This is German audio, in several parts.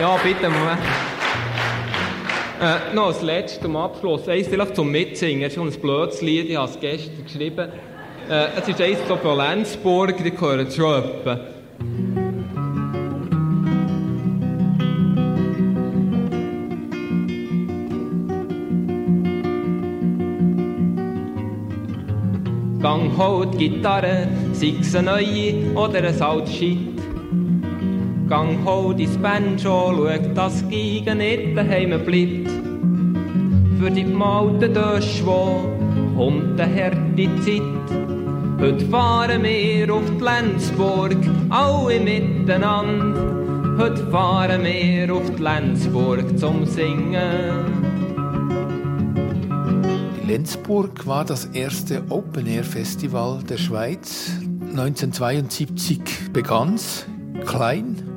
Ja, bitte, Moment. Äh, noch als letztes zum Abschluss. Eins vielleicht zum Mitsingen. Es ist schon ein blödes Lied, ich habe es gestern geschrieben. Äh, es ist eins von Lenzburg, die gehören schon etwa. Gang holt Gitarre, sei es eine neue oder ein altes Shit. Gang hol dein Banjo, schau, dass die Geige nicht daheim bleibt. Für die malten Döschwo kommt eine harte Zeit. Heute fahren wir auf die Lenzburg, alle miteinander. Heute fahren wir auf die Lenzburg zum Singen. Lenzburg war das erste Open-Air-Festival der Schweiz. 1972 begann es, klein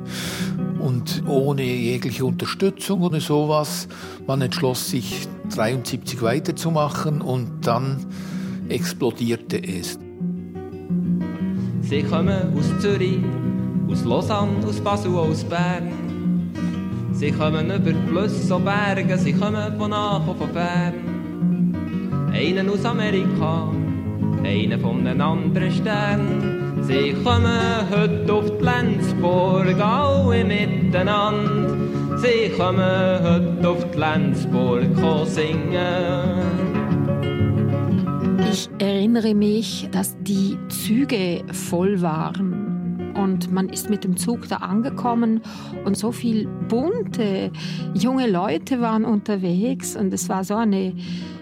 und ohne jegliche Unterstützung oder sowas. Man entschloss sich, 1973 weiterzumachen und dann explodierte es. Sie kommen aus Zürich, aus Lausanne, aus Basel, aus Bern. Sie kommen über Flüsse und Berge, sie kommen von nach und von fern. Einen aus Amerika, einen von einem anderen Stern. Sie kommen heute auf die Lenzburg, alle miteinander. Sie kommen heute auf die Lenzburg singen. Ich erinnere mich, dass die Züge voll waren und man ist mit dem Zug da angekommen und so viel bunte junge Leute waren unterwegs und es war so eine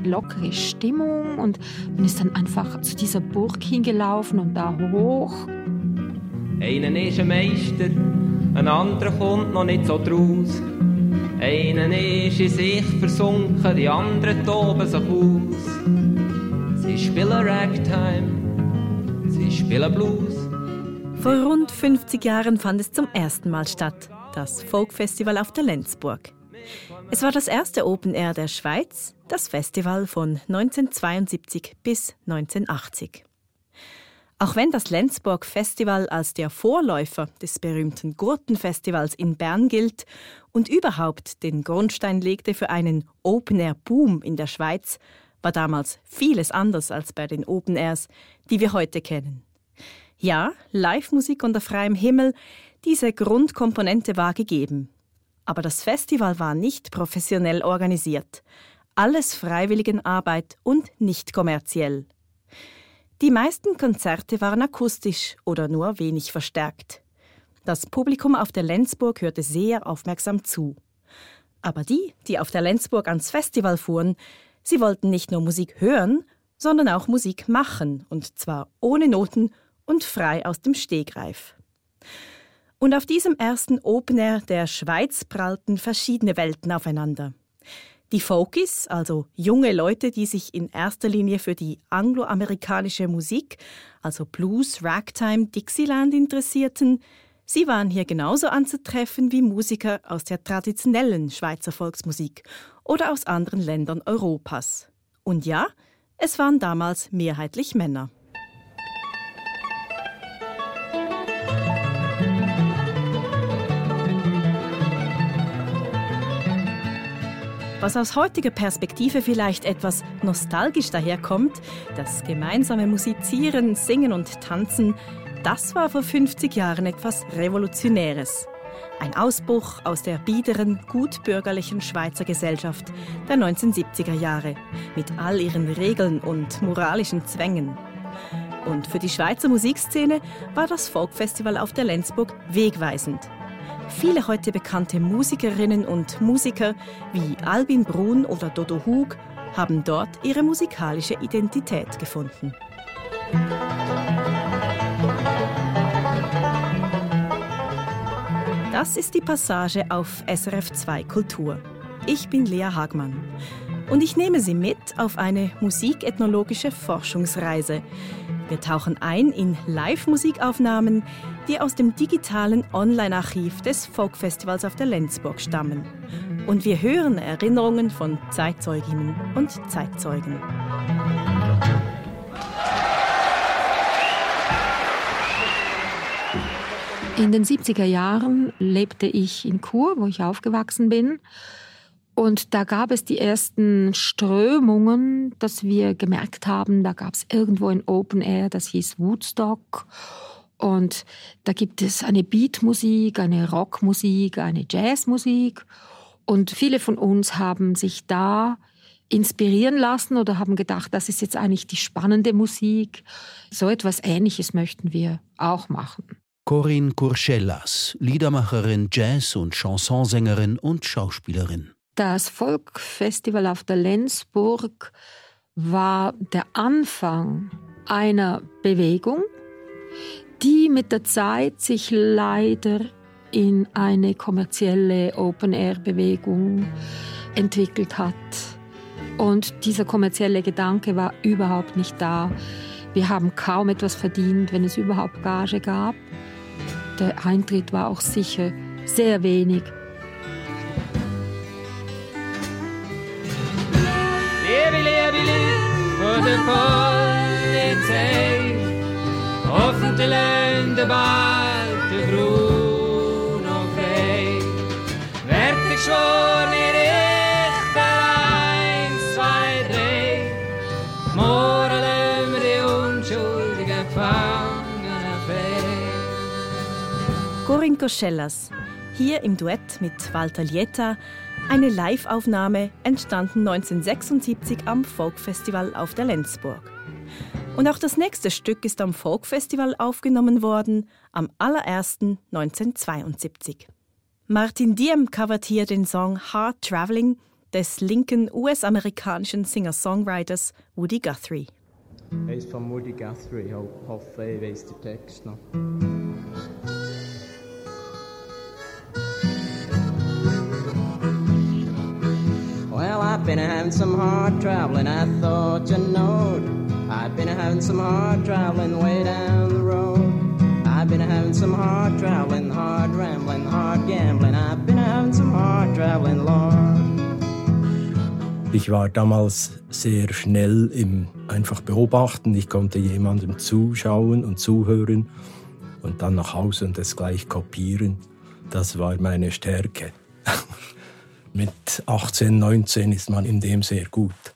lockere Stimmung und man ist dann einfach zu dieser Burg hingelaufen und da hoch. Einer ist ein Meister, ein anderer kommt noch nicht so draus. Einer ist in sich versunken, die anderen toben sich aus. Sie spielen Ragtime, sie spielen Blues. Vor rund 50 Jahren fand es zum ersten Mal statt, das Folkfestival auf der Lenzburg. Es war das erste Open Air der Schweiz, das Festival von 1972 bis 1980. Auch wenn das Lenzburg Festival als der Vorläufer des berühmten Gurtenfestivals in Bern gilt und überhaupt den Grundstein legte für einen Open Air Boom in der Schweiz, war damals vieles anders als bei den Open Airs, die wir heute kennen. Ja, Live-Musik unter freiem Himmel, diese Grundkomponente war gegeben. Aber das Festival war nicht professionell organisiert. Alles Freiwilligenarbeit und nicht kommerziell. Die meisten Konzerte waren akustisch oder nur wenig verstärkt. Das Publikum auf der Lenzburg hörte sehr aufmerksam zu. Aber die, die auf der Lenzburg ans Festival fuhren, sie wollten nicht nur Musik hören, sondern auch Musik machen, und zwar ohne Noten und frei aus dem Stegreif. Und auf diesem ersten Open Air der Schweiz prallten verschiedene Welten aufeinander. Die Folkies, also junge Leute, die sich in erster Linie für die angloamerikanische Musik, also Blues, Ragtime, Dixieland interessierten, sie waren hier genauso anzutreffen wie Musiker aus der traditionellen Schweizer Volksmusik oder aus anderen Ländern Europas. Und ja, es waren damals mehrheitlich Männer. Was aus heutiger Perspektive vielleicht etwas nostalgisch daherkommt, das gemeinsame Musizieren, Singen und Tanzen, das war vor 50 Jahren etwas Revolutionäres. Ein Ausbruch aus der biederen, gutbürgerlichen Schweizer Gesellschaft der 1970er Jahre mit all ihren Regeln und moralischen Zwängen. Und für die Schweizer Musikszene war das Folkfestival auf der Lenzburg wegweisend. Viele heute bekannte Musikerinnen und Musiker wie Albin Brun oder Dodo Hug haben dort ihre musikalische Identität gefunden. Das ist die Passage auf SRF 2 Kultur. Ich bin Lea Hagmann und ich nehme Sie mit auf eine musikethnologische Forschungsreise. Wir tauchen ein in Live-Musikaufnahmen, die aus dem digitalen Online-Archiv des Folkfestivals auf der Lenzburg stammen. Und wir hören Erinnerungen von Zeitzeuginnen und Zeitzeugen. In den 70er Jahren lebte ich in Chur, wo ich aufgewachsen bin. Und da gab es die ersten Strömungen, dass wir gemerkt haben, da gab es irgendwo ein Open Air, das hieß Woodstock. Und da gibt es eine Beatmusik, eine Rockmusik, eine Jazzmusik. Und viele von uns haben sich da inspirieren lassen oder haben gedacht, das ist jetzt eigentlich die spannende Musik. So etwas Ähnliches möchten wir auch machen. Corinne Courchellas, Liedermacherin, Jazz- und Chansonsängerin und Schauspielerin. Das Folkfestival auf der Lenzburg war der Anfang einer Bewegung, die mit der Zeit sich leider in eine kommerzielle Open-Air-Bewegung entwickelt hat. Und dieser kommerzielle Gedanke war überhaupt nicht da. Wir haben kaum etwas verdient, wenn es überhaupt Gage gab. Der Eintritt war auch sicher sehr wenig. Der Polizei, hoffentlich lernt der bald der Bruno frei. Werd ich schon Richter eins, zwei, drei, wir die unschuldigen Gefangenen frei. Corinne Koschellas, hier im Duett mit Walter Lieta, eine Live-Aufnahme, entstanden 1976 am Folkfestival auf der Lenzburg. Und auch das nächste Stück ist am Folkfestival aufgenommen worden, am allerersten 1972. Martin Diem covert hier den Song Hard Traveling des linken US-amerikanischen Singer-Songwriters Woody Guthrie. Er ist von Woody Guthrie, ich hoffe, ich weiss den Text noch. Well, I've been having some hard traveling, I thought you knowed. I've been having some hard traveling way down the road. I've been having some hard traveling, hard rambling, hard gambling. I've been having some hard traveling, Lord. Ich war damals sehr schnell im einfach beobachten. Ich konnte jemandem zuschauen und zuhören und dann nach Hause und es gleich kopieren. Das war meine Stärke. Mit 18, 19 ist man in dem sehr gut.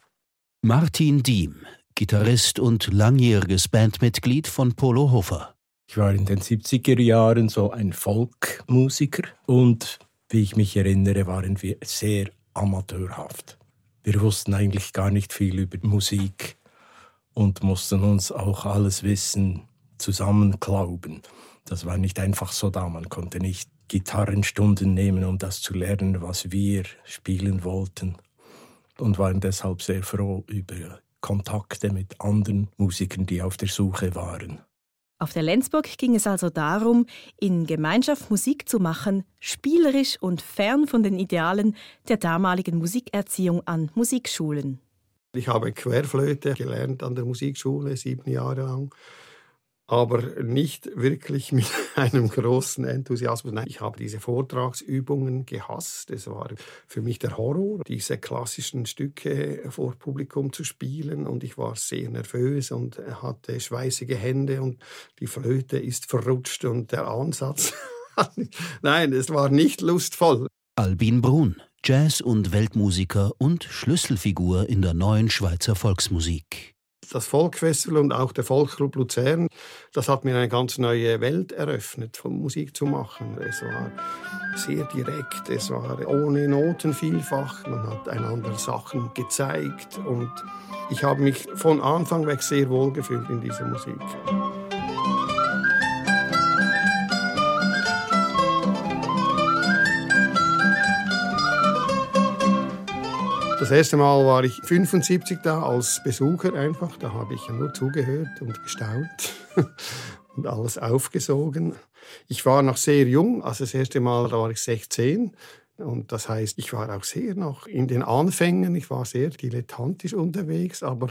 Martin Diem, Gitarrist und langjähriges Bandmitglied von Polo Hofer. Ich war in den 70er Jahren so ein Folkmusiker und wie ich mich erinnere, waren wir sehr amateurhaft. Wir wussten eigentlich gar nicht viel über Musik und mussten uns auch alles Wissen zusammenklauben. Das war nicht einfach so da. Man konnte nicht Gitarrenstunden nehmen, um das zu lernen, was wir spielen wollten. Und waren deshalb sehr froh über Kontakte mit anderen Musikern, die auf der Suche waren. Auf der Lenzburg ging es also darum, in Gemeinschaft Musik zu machen, spielerisch und fern von den Idealen der damaligen Musikerziehung an Musikschulen. Ich habe Querflöte gelernt an der Musikschule, sieben Jahre lang aber nicht wirklich mit einem großen Enthusiasmus. Nein, ich habe diese Vortragsübungen gehasst. Es war für mich der Horror, diese klassischen Stücke vor Publikum zu spielen und ich war sehr nervös und hatte schweißige Hände und die Flöte ist verrutscht und der Ansatz. Nein, es war nicht lustvoll. Albin Brun, Jazz- und Weltmusiker und Schlüsselfigur in der neuen Schweizer Volksmusik das Folkfestival und auch der Volksclub Luzern, das hat mir eine ganz neue Welt eröffnet, von Musik zu machen. Es war sehr direkt, es war ohne Noten vielfach, man hat einander Sachen gezeigt und ich habe mich von Anfang weg sehr wohl gefühlt in dieser Musik. Das erste Mal war ich 75 da als Besucher einfach. Da habe ich nur zugehört und gestaunt und alles aufgesogen. Ich war noch sehr jung, also das erste Mal da war ich 16. Und das heißt, ich war auch sehr noch in den Anfängen. Ich war sehr dilettantisch unterwegs, aber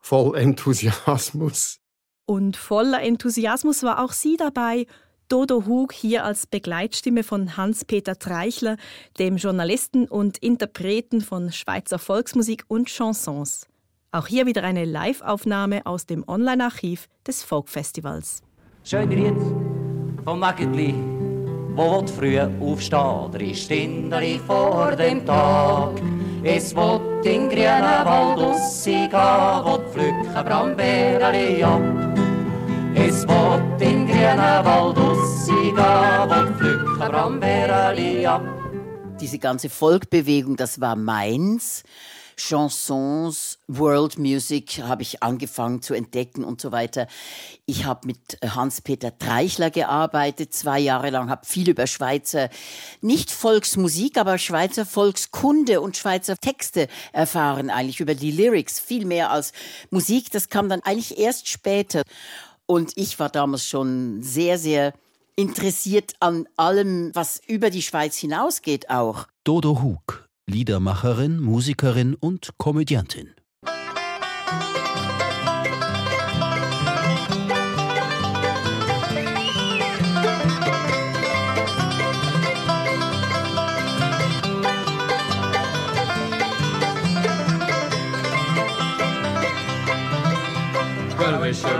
voll Enthusiasmus. Und voller Enthusiasmus war auch sie dabei Dodo Hug hier als Begleitstimme von Hans-Peter Treichler, dem Journalisten und Interpreten von Schweizer Volksmusik und Chansons. Auch hier wieder eine Live-Aufnahme aus dem Online-Archiv des Folkfestivals. Schön jetzt vom Mägdli, wo früh aufstehen, drei Stunden vor dem Tag. Es wird in grünen Wald wo die pflücken Brombeeren ab. Es wird in grünen Wald rausgehen, wo die pflücken Brombeeren ab. Diese ganze Folkbewegung, das war meins. Chansons, World Music habe ich angefangen zu entdecken und so weiter. Ich habe mit Hans-Peter Treichler gearbeitet, zwei Jahre lang, habe viel über Schweizer, nicht Volksmusik, aber Schweizer Volkskunde und Schweizer Texte erfahren, eigentlich über die Lyrics, viel mehr als Musik. Das kam dann eigentlich erst später. Und ich war damals schon sehr, sehr interessiert an allem, was über die Schweiz hinausgeht auch. Dodo Hug, Liedermacherin, Musikerin und Komödiantin. Well, was in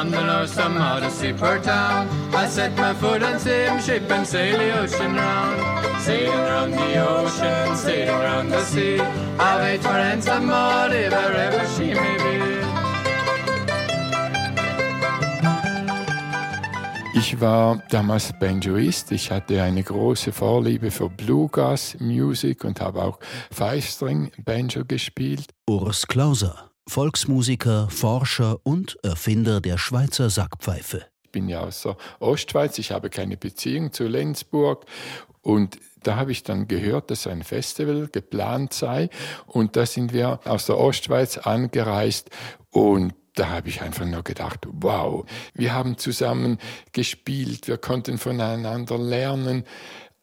London or some other seaport town. I set my foot on same ship and sail the ocean round. Sailing round the ocean, sailing round the sea. I wait for handsome Maud, wherever she may be. Ich war damals Banjoist. Ich hatte eine große Vorliebe für Bluegrass Music und habe auch Five String Banjo gespielt. Urs Klauser, Volksmusiker, Forscher und Erfinder der Schweizer Sackpfeife. Ich bin ja aus der Ostschweiz, ich habe keine Beziehung zu Lenzburg und da habe ich dann gehört, dass ein Festival geplant sei und da sind wir aus der Ostschweiz angereist und da habe ich einfach nur gedacht, wow, wir haben zusammen gespielt, wir konnten voneinander lernen.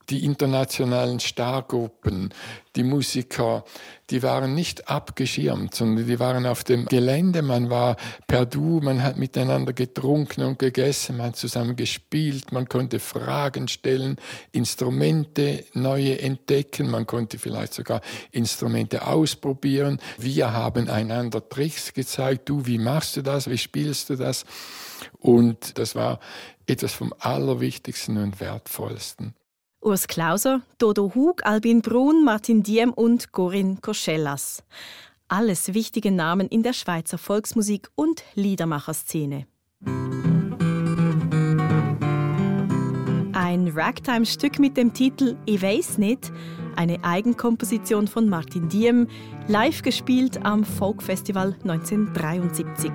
Die internationalen Stargruppen, die Musiker, die waren nicht abgeschirmt, sondern die waren auf dem Gelände. Man war per Du, man hat miteinander getrunken und gegessen, man hat zusammen gespielt, man konnte Fragen stellen, Instrumente neue entdecken, man konnte vielleicht sogar Instrumente ausprobieren. Wir haben einander Tricks gezeigt. Du, wie machst du das? Wie spielst du das? Und das war etwas vom Allerwichtigsten und Wertvollsten. Urs Klauser, Dodo Hug, Albin Brun, Martin Diem und Corinne Koschellas. Alles wichtige Namen in der Schweizer Volksmusik und Liedermacherszene. Ein Ragtime-Stück mit dem Titel Ich weiß nicht, eine Eigenkomposition von Martin Diem, live gespielt am Folkfestival 1973.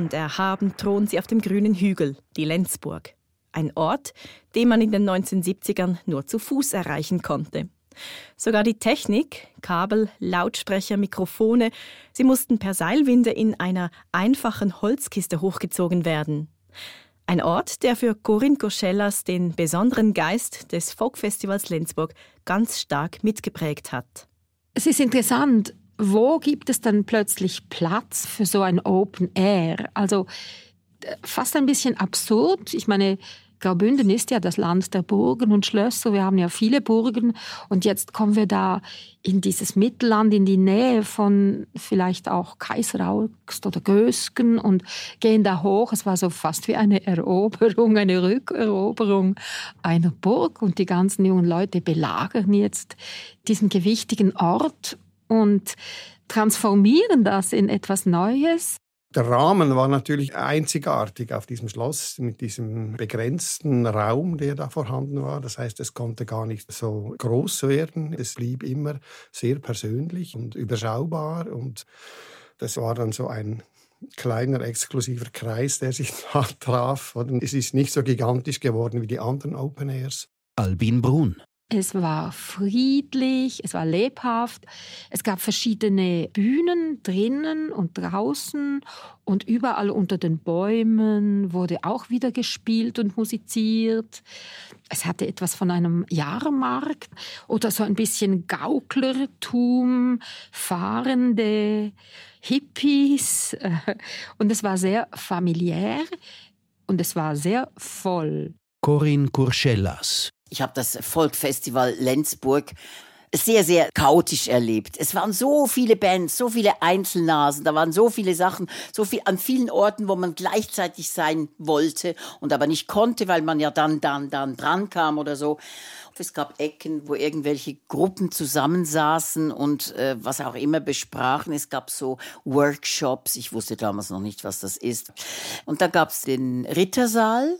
und erhaben thront sie auf dem grünen Hügel, die Lenzburg. Ein Ort, den man in den 1970ern nur zu Fuß erreichen konnte. Sogar die Technik, Kabel, Lautsprecher, Mikrofone, sie mussten per Seilwinde in einer einfachen Holzkiste hochgezogen werden. Ein Ort, der für Corinne Koschellas den besonderen Geist des Folkfestivals Lenzburg ganz stark mitgeprägt hat. Es ist interessant, wo gibt es dann plötzlich Platz für so ein Open Air? Also fast ein bisschen absurd. Ich meine, Graubünden ist ja das Land der Burgen und Schlösser. Wir haben ja viele Burgen. Und jetzt kommen wir da in dieses Mittelland, in die Nähe von vielleicht auch Kaiseraugst oder Gösgen und gehen da hoch. Es war so fast wie eine Eroberung, eine Rückeroberung einer Burg. Und die ganzen jungen Leute belagern jetzt diesen gewichtigen Ort und transformieren das in etwas Neues. Der Rahmen war natürlich einzigartig auf diesem Schloss mit diesem begrenzten Raum, der da vorhanden war. Das heißt, es konnte gar nicht so groß werden. Es blieb immer sehr persönlich und überschaubar und das war dann so ein kleiner exklusiver Kreis, der sich da traf. Und es ist nicht so gigantisch geworden wie die anderen Open Airs. Albin Brun. Es war friedlich, es war lebhaft. Es gab verschiedene Bühnen drinnen und draußen und überall unter den Bäumen wurde auch wieder gespielt und musiziert. Es hatte etwas von einem Jahrmarkt oder so ein bisschen Gauklertum, fahrende Hippies. Und es war sehr familiär und es war sehr voll. Corinne Kurschellas. Ich habe das Folkfestival Lenzburg sehr, sehr chaotisch erlebt. Es waren so viele Bands, so viele Einzelnasen, da waren so viele Sachen, so viel an vielen Orten, wo man gleichzeitig sein wollte und aber nicht konnte, weil man ja dann, dann, dann dran kam oder so. Es gab Ecken, wo irgendwelche Gruppen zusammensaßen und äh, was auch immer besprachen. Es gab so Workshops. Ich wusste damals noch nicht, was das ist. Und da gab es den Rittersaal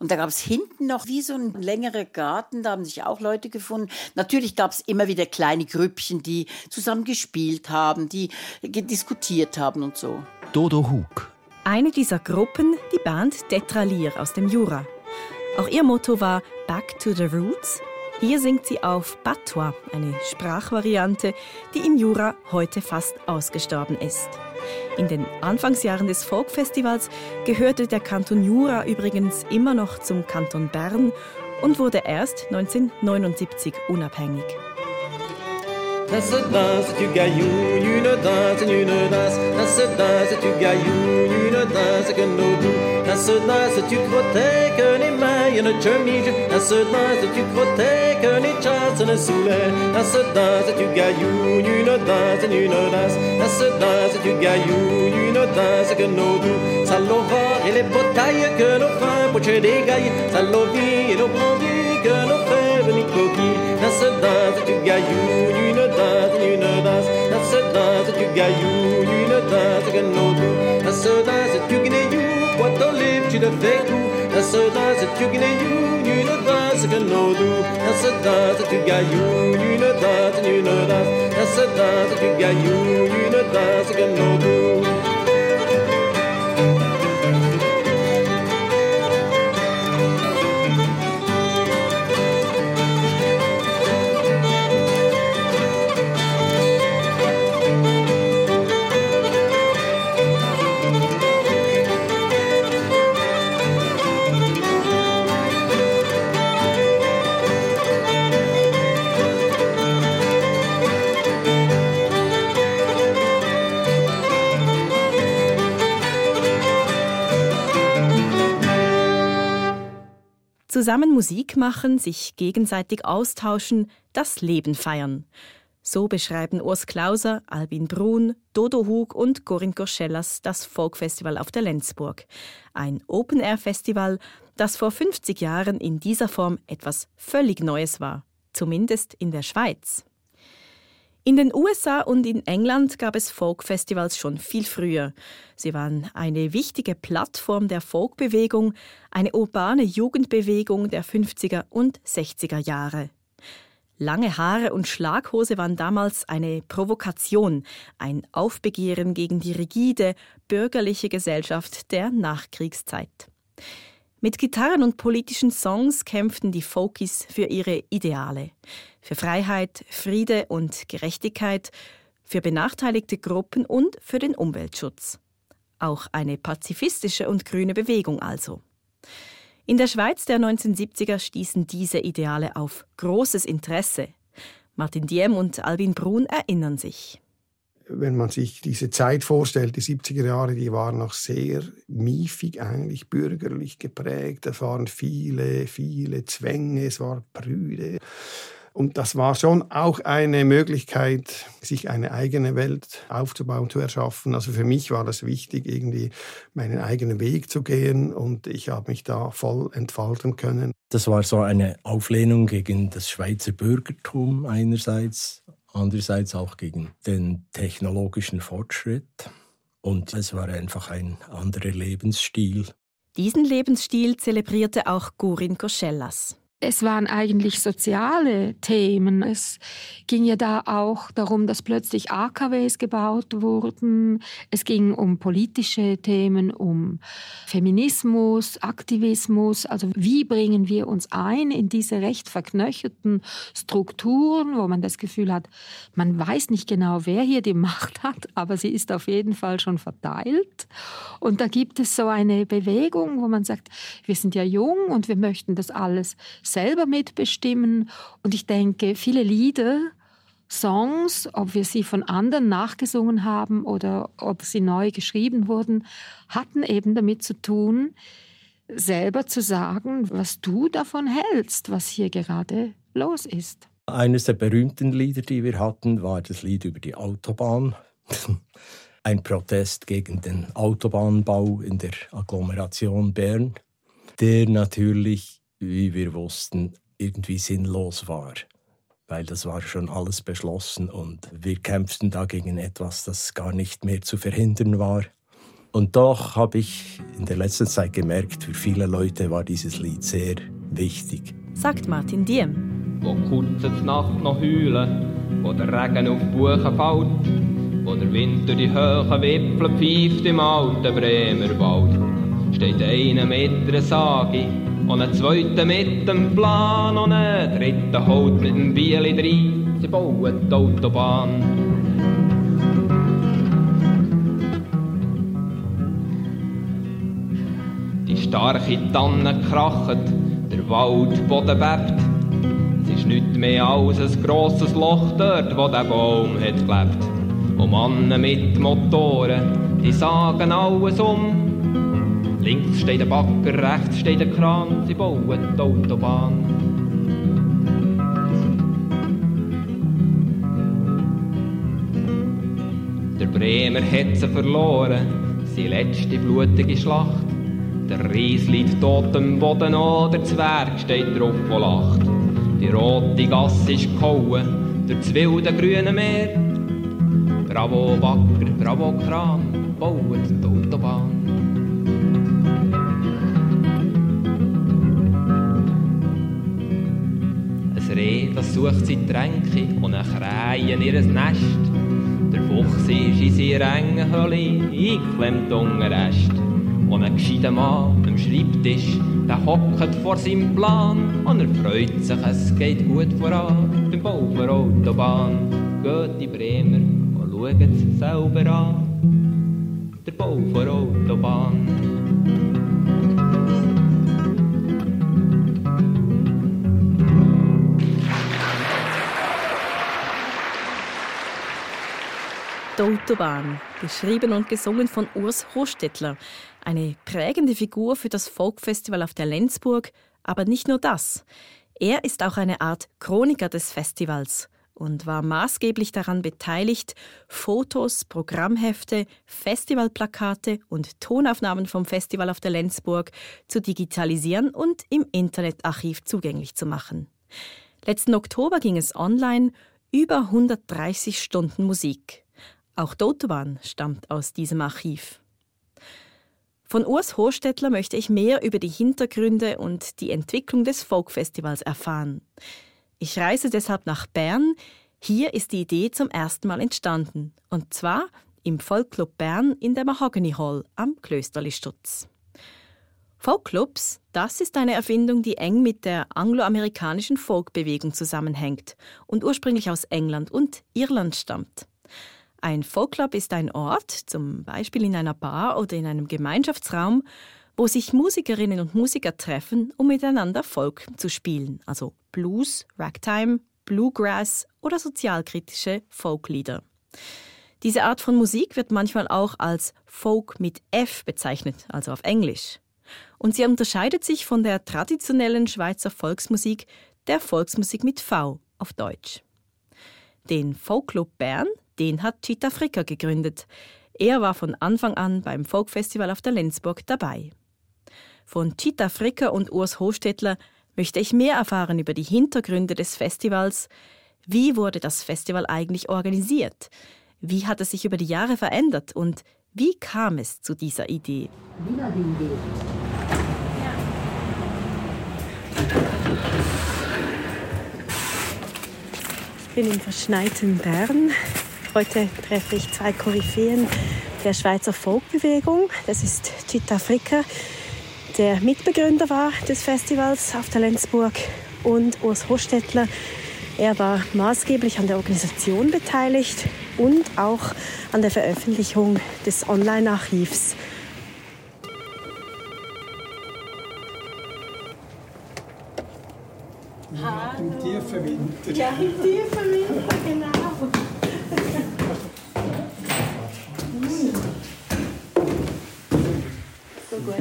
und da gab es hinten noch wie so ein längerer Garten, da haben sich auch Leute gefunden. Natürlich gab es immer wieder kleine Grüppchen, die zusammen gespielt haben, die diskutiert haben und so. Dodo Hug. Eine dieser Gruppen, die Band Tetralier aus dem Jura. Auch ihr Motto war Back to the Roots. Hier singt sie auf Patois, eine Sprachvariante, die im Jura heute fast ausgestorben ist. In den Anfangsjahren des Folkfestivals gehörte der Kanton Jura übrigens immer noch zum Kanton Bern und wurde erst 1979 unabhängig. Ça se danse, tu gailloune, une danse, une danse. Ça se danse, tu gailloune, une danse que nos doux. Ça se danse, tu crottais que les mailles ne chemise. Ça se danse, tu crottais que les chasses ne soulèvent. Ça se danse, tu gailloune, une danse, une danse. Ça se danse, tu gailloune, une danse que nos doux. Ça l'ova et les batailles que nos fins pochés des gailles. Ça l'ovi et nos brandis que nos frères venus coquilles. Ça danse, tu gailloune, sodas, na sodas, tu gaiu, nu na das, que no tu, na sodas, tu gneiu, quanto live tu de feito, na sodas, tu gneiu, nu na das, que no tu, na sodas, tu gaiu, nu na das, nu na das, na sodas, tu gaiu, nu na das, que no tu. Zusammen Musik machen, sich gegenseitig austauschen, das Leben feiern. So beschreiben Urs Klauser, Albin Brun, Dodo Hug und Corinne Gorschellas das Folkfestival auf der Lenzburg. Ein Open-Air-Festival, das vor 50 Jahren in dieser Form etwas völlig Neues war. Zumindest in der Schweiz. In den USA und in England gab es Folkfestivals schon viel früher. Sie waren eine wichtige Plattform der Folkbewegung, eine urbane Jugendbewegung der 50er und 60er Jahre. Lange Haare und Schlaghose waren damals eine Provokation, ein Aufbegehren gegen die rigide, bürgerliche Gesellschaft der Nachkriegszeit. Mit Gitarren und politischen Songs kämpften die Folkies für ihre Ideale. Für Freiheit, Friede und Gerechtigkeit, für benachteiligte Gruppen und für den Umweltschutz. Auch eine pazifistische und grüne Bewegung also. In der Schweiz der 1970er stießen diese Ideale auf großes Interesse. Martin Diem und Albin Brun erinnern sich. Wenn man sich diese Zeit vorstellt, die 70er Jahre, die waren noch sehr miefig eigentlich, bürgerlich geprägt. Es waren viele, viele Zwänge, es war prüde. Und das war schon auch eine Möglichkeit, sich eine eigene Welt aufzubauen, zu erschaffen. Also für mich war das wichtig, irgendwie meinen eigenen Weg zu gehen und ich habe mich da voll entfalten können. Das war so eine Auflehnung gegen das Schweizer Bürgertum einerseits, andererseits auch gegen den technologischen Fortschritt. Und es war einfach ein anderer Lebensstil. Diesen Lebensstil zelebrierte auch Gurin Koschellas. Es waren eigentlich soziale Themen. Es ging ja da auch darum, dass plötzlich AKWs gebaut wurden. Es ging um politische Themen, um Feminismus, Aktivismus. Also wie bringen wir uns ein in diese recht verknöcherten Strukturen, wo man das Gefühl hat, man weiß nicht genau, wer hier die Macht hat, aber sie ist auf jeden Fall schon verteilt. Und da gibt es so eine Bewegung, wo man sagt, wir sind ja jung und wir möchten das alles selber mitbestimmen. Und ich denke, viele Lieder, Songs, ob wir sie von anderen nachgesungen haben oder ob sie neu geschrieben wurden, hatten eben damit zu tun, selber zu sagen, was du davon hältst, was hier gerade los ist. Eines der berühmten Lieder, die wir hatten, war das Lied über die Autobahn. Ein Protest gegen den Autobahnbau in der Agglomeration Bern, der natürlich wie wir wussten, irgendwie sinnlos war. Weil das war schon alles beschlossen und wir kämpften da gegen etwas, das gar nicht mehr zu verhindern war. Und doch habe ich in der letzten Zeit gemerkt, für viele Leute war dieses Lied sehr wichtig. Sagt Martin Diem. Wo kurz die Nacht noch heulen, wo der Regen auf die Buchen fällt, wo der Wind durch die Höhen Wipfel pfeift im alten Bremer Wald, steht einer mit einer Sage und ein zweiter mit dem Plan und ein dritter holt mit dem Bieli rein. Sie bauen die Autobahn. Die starke Tanne krachet, der Waldboden bebt. Es ist nicht mehr als ein grosses Loch dort, wo der Baum hat gelebt. Und Männer mit Motoren, die sagen alles um. Links steht der Bagger, rechts steht der Kran, sie bauen die Autobahn. Der Bremer hat sie verloren, seine letzte blutige Schlacht. Der Ries liegt tot am Boden an, der Zwerg steht drauf und lacht. Die rote Gasse ist gehauen das wilde grüne Meer. Bravo Bagger, bravo Kran, bauen die Autobahn. Reh, das sucht sein Tränke und ein Krähe in ihr Nest. Der Fuchs ist in seiner engen Höhle eingeklemmt unter Rest. Und ein gescheiter Mann am Schreibtisch, der hockt vor seinem Plan und er freut sich, es geht gut voran beim Bau der Autobahn. Geht die Bremer und schaut es selber an. Der Bau der Autobahn. Autobahn, geschrieben und gesungen von Urs Hostetler. Eine prägende Figur für das Folkfestival auf der Lenzburg, aber nicht nur das. Er ist auch eine Art Chroniker des Festivals und war maßgeblich daran beteiligt, Fotos, Programmhefte, Festivalplakate und Tonaufnahmen vom Festival auf der Lenzburg zu digitalisieren und im Internetarchiv zugänglich zu machen. Letzten Oktober ging es online über 130 Stunden Musik. Auch die Autobahn stammt aus diesem Archiv. Von Urs Hochstädtler möchte ich mehr über die Hintergründe und die Entwicklung des Folkfestivals erfahren. Ich reise deshalb nach Bern. Hier ist die Idee zum ersten Mal entstanden. Und zwar im Folkclub Bern in der Mahogany Hall am Klösterli-Stutz. Folkclubs, das ist eine Erfindung, die eng mit der angloamerikanischen Folkbewegung zusammenhängt und ursprünglich aus England und Irland stammt. Ein Folkclub ist ein Ort, zum Beispiel in einer Bar oder in einem Gemeinschaftsraum, wo sich Musikerinnen und Musiker treffen, um miteinander Folk zu spielen, also Blues, Ragtime, Bluegrass oder sozialkritische Folklieder. Diese Art von Musik wird manchmal auch als Folk mit F bezeichnet, also auf Englisch. Und sie unterscheidet sich von der traditionellen Schweizer Volksmusik, der Volksmusik mit V auf Deutsch. Den Folkclub Bern, den hat Chita Fricker gegründet. Er war von Anfang an beim Folkfestival auf der Lenzburg dabei. Von Chita Fricker und Urs Hostetler möchte ich mehr erfahren über die Hintergründe des Festivals. Wie wurde das Festival eigentlich organisiert? Wie hat es sich über die Jahre verändert und wie kam es zu dieser Idee? Ich bin im verschneiten Bern. Heute treffe ich zwei Koryphäen der Schweizer Folkbewegung. Das ist Chita Fricker, der Mitbegründer war des Festivals auf der Lenzburg, und Urs Hostetler. Er war maßgeblich an der Organisation beteiligt und auch an der Veröffentlichung des Online-Archivs. Im tiefen Winter. Ja, im tiefen Winter, genau. So gut.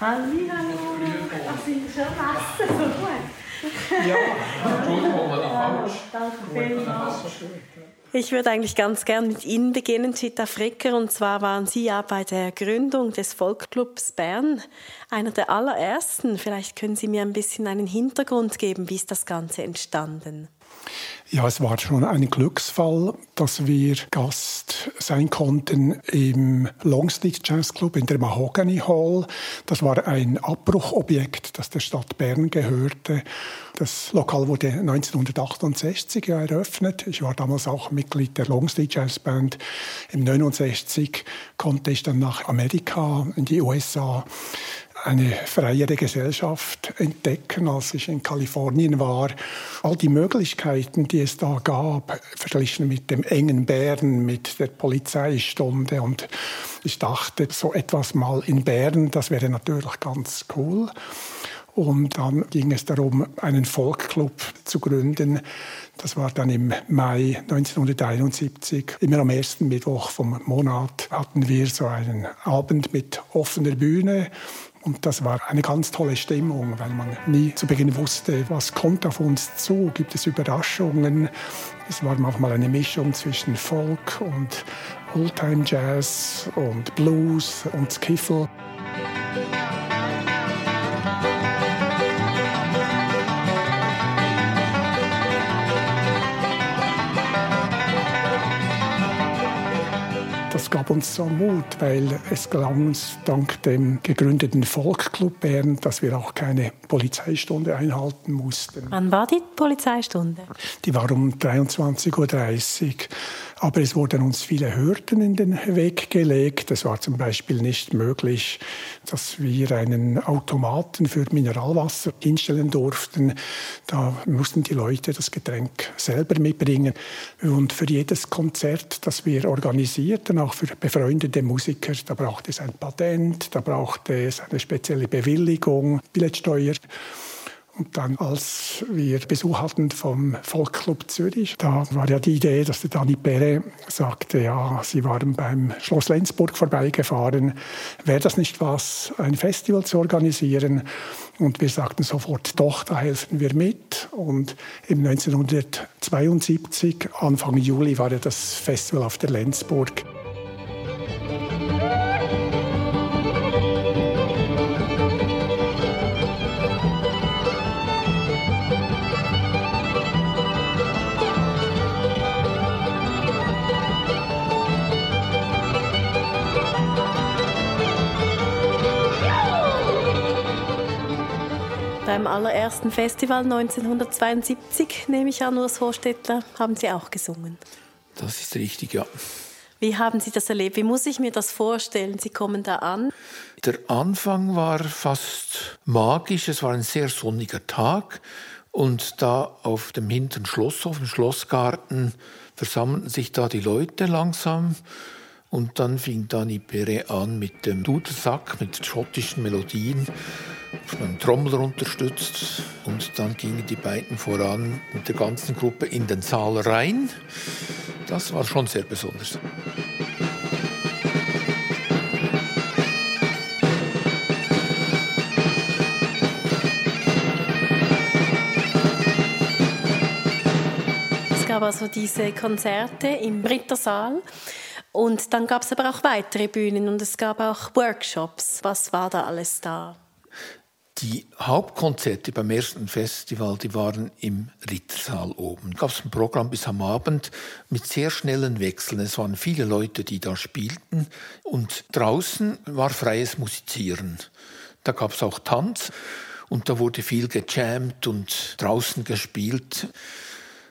Hallo, hallo. Das sind schon Massen, so gut. Ja, Entschuldigung, mal falsch. Danke vielmals. Ich würde eigentlich ganz gern mit Ihnen beginnen, Chita Fricker. Und zwar waren Sie ja bei der Gründung des Volkclubs Bern einer der allerersten. Vielleicht können Sie mir ein bisschen einen Hintergrund geben. Wie ist das Ganze entstanden? Ja, es war schon ein Glücksfall, dass wir Gast sein konnten im Longstreet Jazz Club in der Mahogany Hall. Das war ein Abbruchobjekt, das der Stadt Bern gehörte. Das Lokal wurde 1968 eröffnet. Ich war damals auch Mitglied der Longstreet Jazz Band. Im 69 konnte ich dann nach Amerika, in die USA eine freiere Gesellschaft entdecken, als ich in Kalifornien war. All die Möglichkeiten, die es da gab, verglichen mit dem engen Bern, mit der Polizeistunde. Und ich dachte, so etwas mal in Bern, das wäre natürlich ganz cool. Und dann ging es darum, einen Folkclub zu gründen. Das war dann im Mai 1971. Immer am ersten Mittwoch vom Monat hatten wir so einen Abend mit offener Bühne und das war eine ganz tolle Stimmung, weil man nie zu Beginn wusste, was kommt auf uns zu, gibt es Überraschungen. Es war manchmal eine Mischung zwischen Folk und Oldtime Jazz und Blues und Skiffle. Das gab uns so Mut, weil es gelang uns dank dem gegründeten Volkclub Bern, dass wir auch keine Polizeistunde einhalten mussten. Wann war die Polizeistunde? Die war um 23.30 Uhr. Aber es wurden uns viele Hürden in den Weg gelegt. Es war zum Beispiel nicht möglich, dass wir einen Automaten für Mineralwasser hinstellen durften. Da mussten die Leute das Getränk selber mitbringen. Und für jedes Konzert, das wir organisierten, auch für befreundete Musiker, da brauchte es ein Patent, da brauchte es eine spezielle Bewilligung, Billetsteuer. Und dann, als wir Besuch hatten vom Volksclub Zürich, da war ja die Idee, dass der Dani Perre sagte, ja, sie waren beim Schloss Lenzburg vorbeigefahren, wäre das nicht was, ein Festival zu organisieren? Und wir sagten sofort, doch, da helfen wir mit. Und im 1972, Anfang Juli, war ja das Festival auf der Lenzburg. Beim allerersten Festival 1972, nehme ich an, Urs Horstädtler, haben Sie auch gesungen. Das ist richtig, ja. Wie haben Sie das erlebt? Wie muss ich mir das vorstellen? Sie kommen da an. Der Anfang war fast magisch. Es war ein sehr sonniger Tag. Und da auf dem hinteren Schlosshof, im Schlossgarten, versammelten sich da die Leute langsam. Und dann fing Dani Perret an mit dem Dudelsack, mit schottischen Melodien, von einem Trommler unterstützt. Und dann gingen die beiden voran mit der ganzen Gruppe in den Saal rein. Das war schon sehr besonders. Es gab also diese Konzerte im Rittersaal. Und dann gab es aber auch weitere Bühnen und es gab auch Workshops. Was war da alles da? Die Hauptkonzerte beim ersten Festival, die waren im Rittersaal oben. Gab es ein Programm bis am Abend mit sehr schnellen Wechseln. Es waren viele Leute, die da spielten und draußen war freies Musizieren. Da gab es auch Tanz und da wurde viel gejammt und draußen gespielt.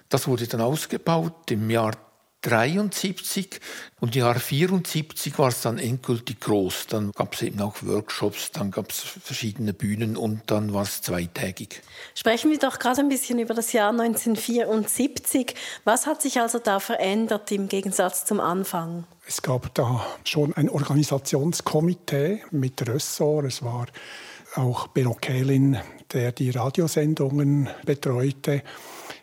Das wurde dann ausgebaut im Jahr 73 und im Jahr 74 war es dann endgültig groß. Dann gab es eben auch Workshops, dann gab es verschiedene Bühnen und dann war es zweitägig. Sprechen wir doch gerade ein bisschen über das Jahr 1974. Was hat sich also da verändert im Gegensatz zum Anfang? Es gab da schon ein Organisationskomitee mit Ressort. Es war auch Benno Kählin, der die Radiosendungen betreute.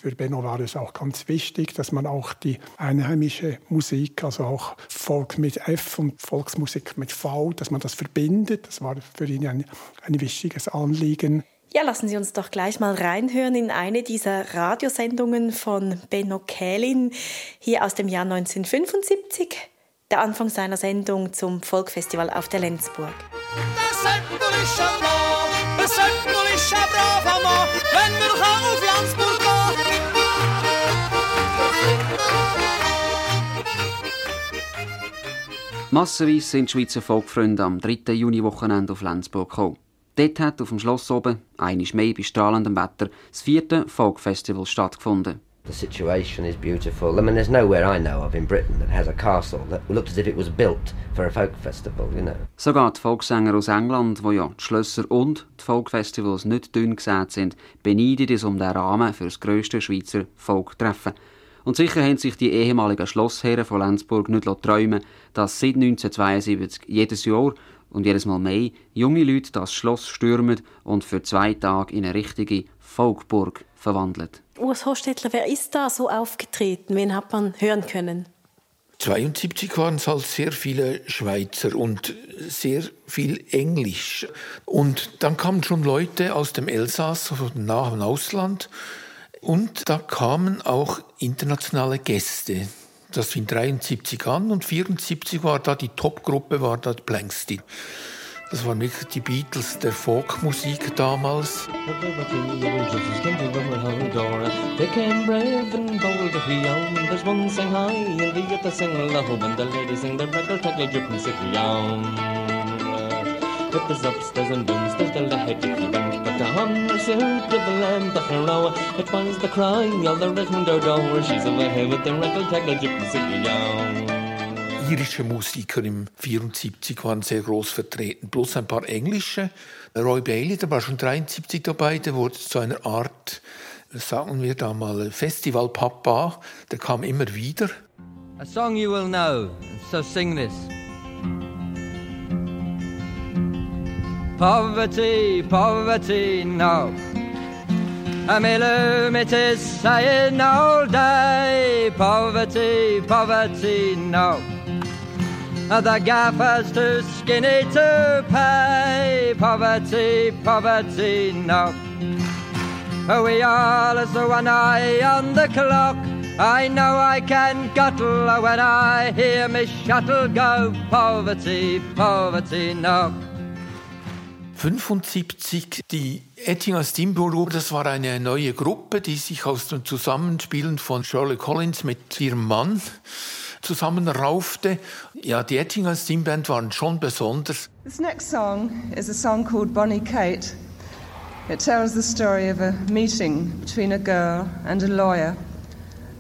Für Benno war es auch ganz wichtig, dass man auch die einheimische Musik, also auch Folk mit F und Volksmusik mit V, dass man das verbindet. Das war für ihn ein, ein wichtiges Anliegen. Ja, lassen Sie uns doch gleich mal reinhören in eine dieser Radiosendungen von Benno Kählin hier aus dem Jahr 1975, der Anfang seiner Sendung zum Folkfestival auf der Lenzburg. Das ist ein Blau, das Säckl ist ein braver Mann, wenn wir auf Landsburg gehen. Massenweise sind Schweizer Volkfreunde am 3. Juni-Wochenende auf Lenzburg gekommen. Dort hat auf dem Schloss oben, einisch mehr bei strahlendem Wetter, das vierte Folkfestival stattgefunden. The situation is beautiful. I mean, there's nowhere I know of in Britain that has a castle that looks as if it was built for a folk festival, you know. Sogar die Volkssänger aus England, wo ja die Schlösser und die Folkfestivals nicht dünn gesät sind, beneiden es um den Rahmen für das grösste Schweizer Folktreffen. Und sicher haben sich die ehemaligen Schlossherren von Lenzburg nicht träumen dass seit 1972 jedes Jahr und jedes Mal mehr junge Leute das Schloss stürmen und für zwei Tage in eine richtige Folkburg verwandeln. Urs Hostetler, wer ist da so aufgetreten? Wen hat man hören können? 1972 waren es halt sehr viele Schweizer und sehr viel Englisch. Und dann kamen schon Leute aus dem Elsass, aus dem nahen Ausland. Und da kamen auch internationale Gäste. Das fing 73 an und 74 war da die Topgruppe, war da Planksty. Das waren wirklich die Beatles der Folkmusik damals. But there's upstairs and downstairs the lahat dicky bang, but the hunter suit of the lamb the hero. It was the cry, all the rhythm do do. She's away with the record tackle dripping sickly down. irische Musiker im 74 waren sehr groß vertreten, bloß ein paar englische. Roy Bailey, der war schon 73 dabei, der wurde zu einer Art, sagen wir da mal, Festivalpapa, der kam immer wieder. A song you will know, so sing this. Poverty, poverty, no. A millimeter is saying all day, poverty, poverty, no. The gaffer's too skinny to pay. Poverty, poverty, no. We all as one eye on the clock. I know I can guttle when I hear me shuttle go. Poverty, poverty, no. 75 die Ettinger Steamboat, das war eine neue Gruppe, die sich aus dem Zusammenspielen von Shirley Collins mit ihrem Mann zusammenraufte. Ja, die Ettinger Steamband waren schon besonders. This next song is a song called Bonnie Kate. It tells the story of a meeting between a girl and a lawyer.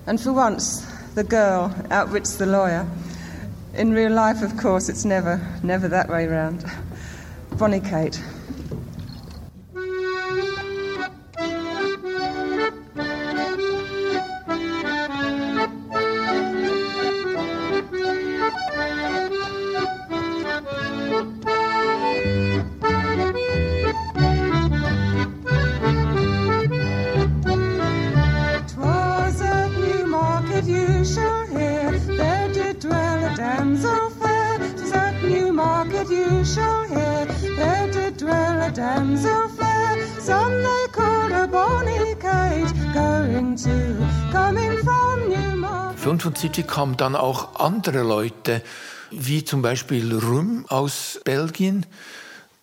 And for once, the girl outwits the lawyer. In real life, of course, it's never, never that way round. Bonnie 1975 kamen dann auch andere Leute, wie zum Beispiel Rüm aus Belgien,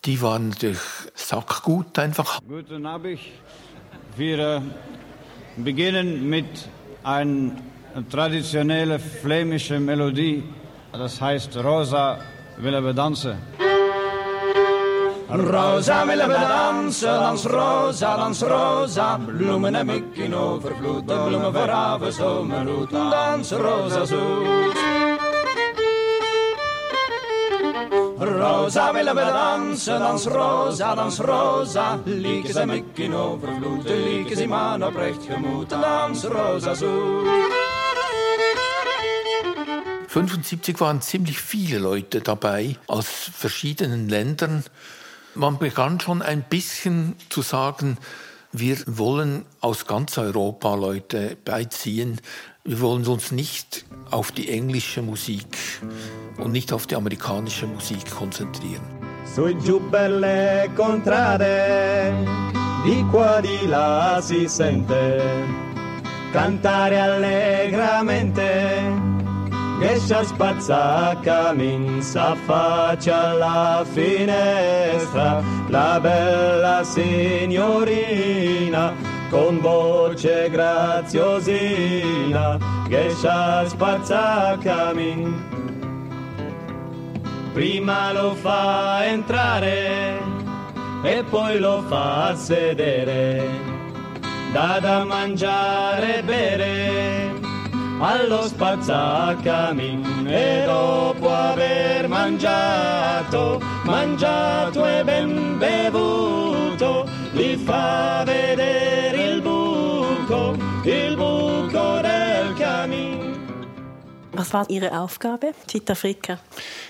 die waren durch sackgut einfach. Guten Abend. Wir äh, beginnen mit einer traditionellen flämischen Melodie, das heißt Rosa will aber bedanzen. Rosa willen we dansen, dans rosa, dans rosa. Bloemen en ik in overvloed, de bloemen voor haven, zomerroet. Dans rosa zoet. Rosa willen we dansen, dans rosa, dans rosa. Lieken ze mik in overvloed, de lieken ze man oprecht gemoed. Dans rosa zoet. 75 waren ziemlich viele Leute dabei aus verschiedenen Ländern. Man begann schon ein bisschen zu sagen, wir wollen aus ganz Europa Leute beiziehen. Wir wollen uns nicht auf die englische Musik und nicht auf die amerikanische Musik konzentrieren. Su e giù per le contrade, di qua di là si sente cantare allegramente. Gescia spazzacamin s'affaccia alla finestra, la bella signorina con voce graziosina, Gescia spazzacamin. Prima lo fa entrare e poi lo fa sedere, dà da mangiare e bere allo spazzacamin e dopo aver mangiato, mangiato e ben bevuto, li fa vedere il buco, il buco del camin. Was war Ihre Aufgabe, Tita Fricker?